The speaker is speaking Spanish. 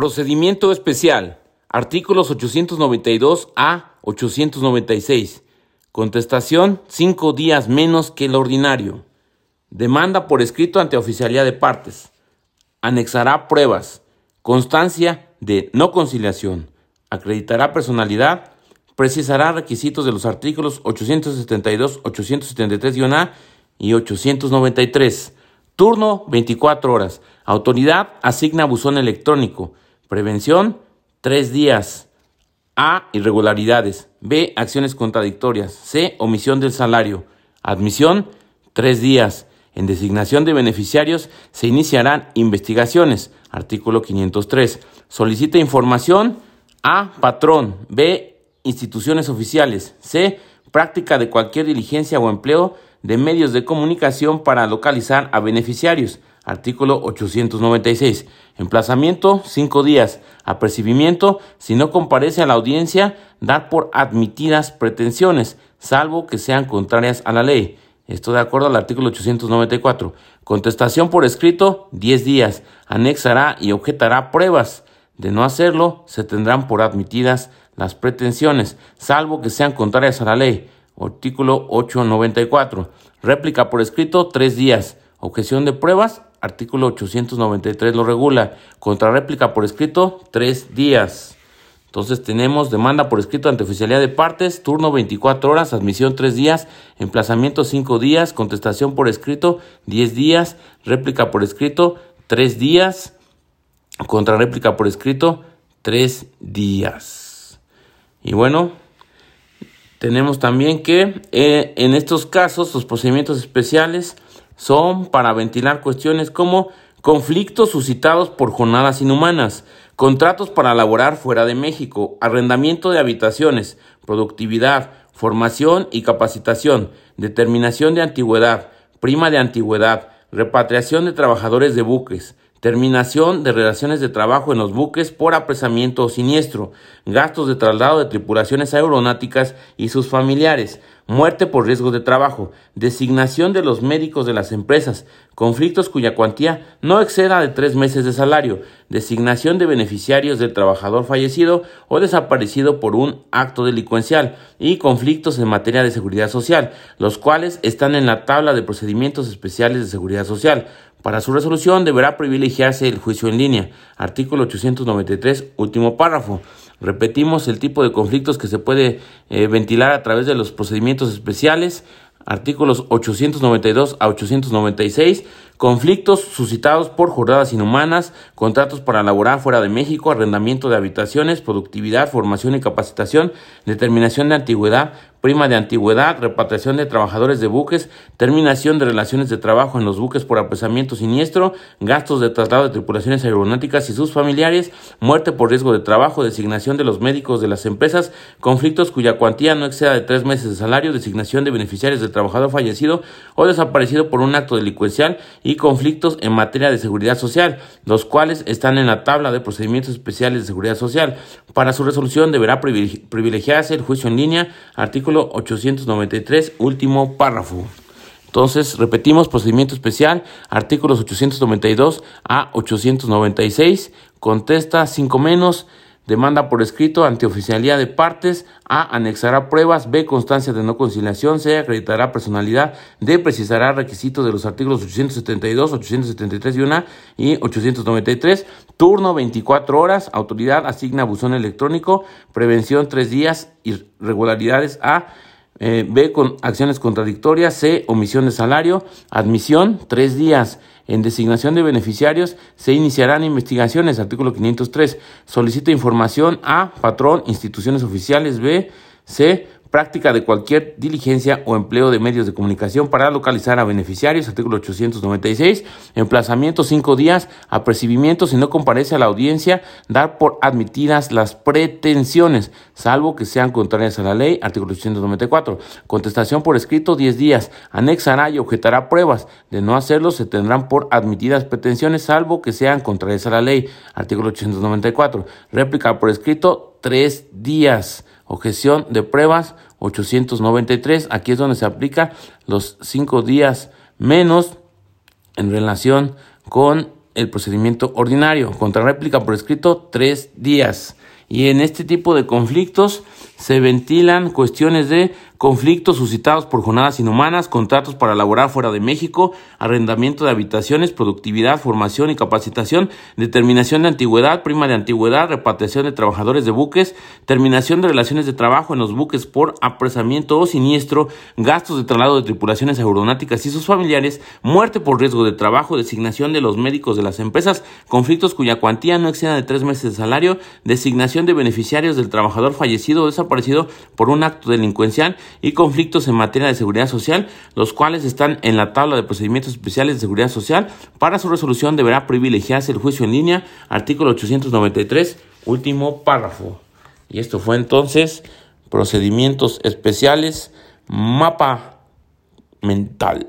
Procedimiento especial. Artículos 892 a 896. Contestación cinco días menos que el ordinario. Demanda por escrito ante oficialía de partes. Anexará pruebas. Constancia de no conciliación. Acreditará personalidad. Precisará requisitos de los artículos 872, 873-A y 893. Turno 24 horas. Autoridad asigna buzón electrónico. Prevención 3 días. A. Irregularidades. B. Acciones contradictorias. C. Omisión del salario. Admisión 3 días. En designación de beneficiarios se iniciarán investigaciones. Artículo 503. Solicita información. A. Patrón. B. Instituciones oficiales. C. Práctica de cualquier diligencia o empleo de medios de comunicación para localizar a beneficiarios. Artículo 896. Emplazamiento, cinco días. Apercibimiento, si no comparece a la audiencia, dar por admitidas pretensiones, salvo que sean contrarias a la ley. Esto de acuerdo al artículo 894. Contestación por escrito, 10 días. Anexará y objetará pruebas. De no hacerlo, se tendrán por admitidas las pretensiones, salvo que sean contrarias a la ley. Artículo 894. Réplica por escrito, tres días. Objeción de pruebas, artículo 893 lo regula. Contrarréplica por escrito, tres días. Entonces tenemos demanda por escrito ante oficialidad de partes, turno 24 horas, admisión 3 días, emplazamiento 5 días, contestación por escrito 10 días, réplica por escrito 3 días, contrarréplica por escrito 3 días. Y bueno, tenemos también que eh, en estos casos los procedimientos especiales son para ventilar cuestiones como conflictos suscitados por jornadas inhumanas, contratos para laborar fuera de México, arrendamiento de habitaciones, productividad, formación y capacitación, determinación de antigüedad, prima de antigüedad, repatriación de trabajadores de buques, terminación de relaciones de trabajo en los buques por apresamiento o siniestro, gastos de traslado de tripulaciones aeronáuticas y sus familiares, muerte por riesgo de trabajo, designación de los médicos de las empresas, conflictos cuya cuantía no exceda de tres meses de salario, designación de beneficiarios del trabajador fallecido o desaparecido por un acto delincuencial y conflictos en materia de seguridad social, los cuales están en la tabla de procedimientos especiales de seguridad social. Para su resolución deberá privilegiarse el juicio en línea. Artículo 893, último párrafo. Repetimos el tipo de conflictos que se puede eh, ventilar a través de los procedimientos especiales. Artículos 892 a 896 conflictos suscitados por jornadas inhumanas, contratos para laborar fuera de México, arrendamiento de habitaciones, productividad, formación y capacitación, determinación de antigüedad, prima de antigüedad, repatriación de trabajadores de buques, terminación de relaciones de trabajo en los buques por apresamiento siniestro, gastos de traslado de tripulaciones aeronáuticas y sus familiares, muerte por riesgo de trabajo, designación de los médicos de las empresas, conflictos cuya cuantía no exceda de tres meses de salario, designación de beneficiarios del trabajador fallecido o desaparecido por un acto delincuencial y conflictos en materia de seguridad social, los cuales están en la tabla de procedimientos especiales de seguridad social. Para su resolución deberá privilegiarse el juicio en línea, artículo 893, último párrafo. Entonces, repetimos, procedimiento especial, artículos 892 a 896, contesta 5 menos, Demanda por escrito ante oficialía de partes. A. Anexará pruebas. B. Constancia de no conciliación. C. Acreditará personalidad. D. Precisará requisitos de los artículos 872, 873 y 1 y 893. Turno 24 horas. Autoridad asigna buzón electrónico. Prevención 3 días. Irregularidades A. Eh, B. Con acciones contradictorias. C. Omisión de salario. Admisión 3 días. En designación de beneficiarios se iniciarán investigaciones. Artículo 503. Solicita información a patrón, instituciones oficiales. B. C práctica de cualquier diligencia o empleo de medios de comunicación para localizar a beneficiarios, artículo 896, emplazamiento cinco días, apercibimiento si no comparece a la audiencia, dar por admitidas las pretensiones, salvo que sean contrarias a la ley, artículo 894, contestación por escrito 10 días, anexará y objetará pruebas, de no hacerlo se tendrán por admitidas pretensiones, salvo que sean contrarias a la ley, artículo 894, réplica por escrito 3 días. Objeción de pruebas 893. Aquí es donde se aplica los cinco días menos en relación con el procedimiento ordinario. Contra réplica por escrito, tres días. Y en este tipo de conflictos se ventilan cuestiones de conflictos suscitados por jornadas inhumanas, contratos para laborar fuera de México, arrendamiento de habitaciones, productividad, formación y capacitación, determinación de antigüedad, prima de antigüedad, repatriación de trabajadores de buques, terminación de relaciones de trabajo en los buques por apresamiento o siniestro, gastos de traslado de tripulaciones aeronáuticas y sus familiares, muerte por riesgo de trabajo, designación de los médicos de las empresas, conflictos cuya cuantía no exceda de tres meses de salario, designación de beneficiarios del trabajador fallecido o desaparecido por un acto delincuencial y conflictos en materia de seguridad social, los cuales están en la tabla de procedimientos especiales de seguridad social. Para su resolución deberá privilegiarse el juicio en línea, artículo 893, último párrafo. Y esto fue entonces procedimientos especiales, mapa mental.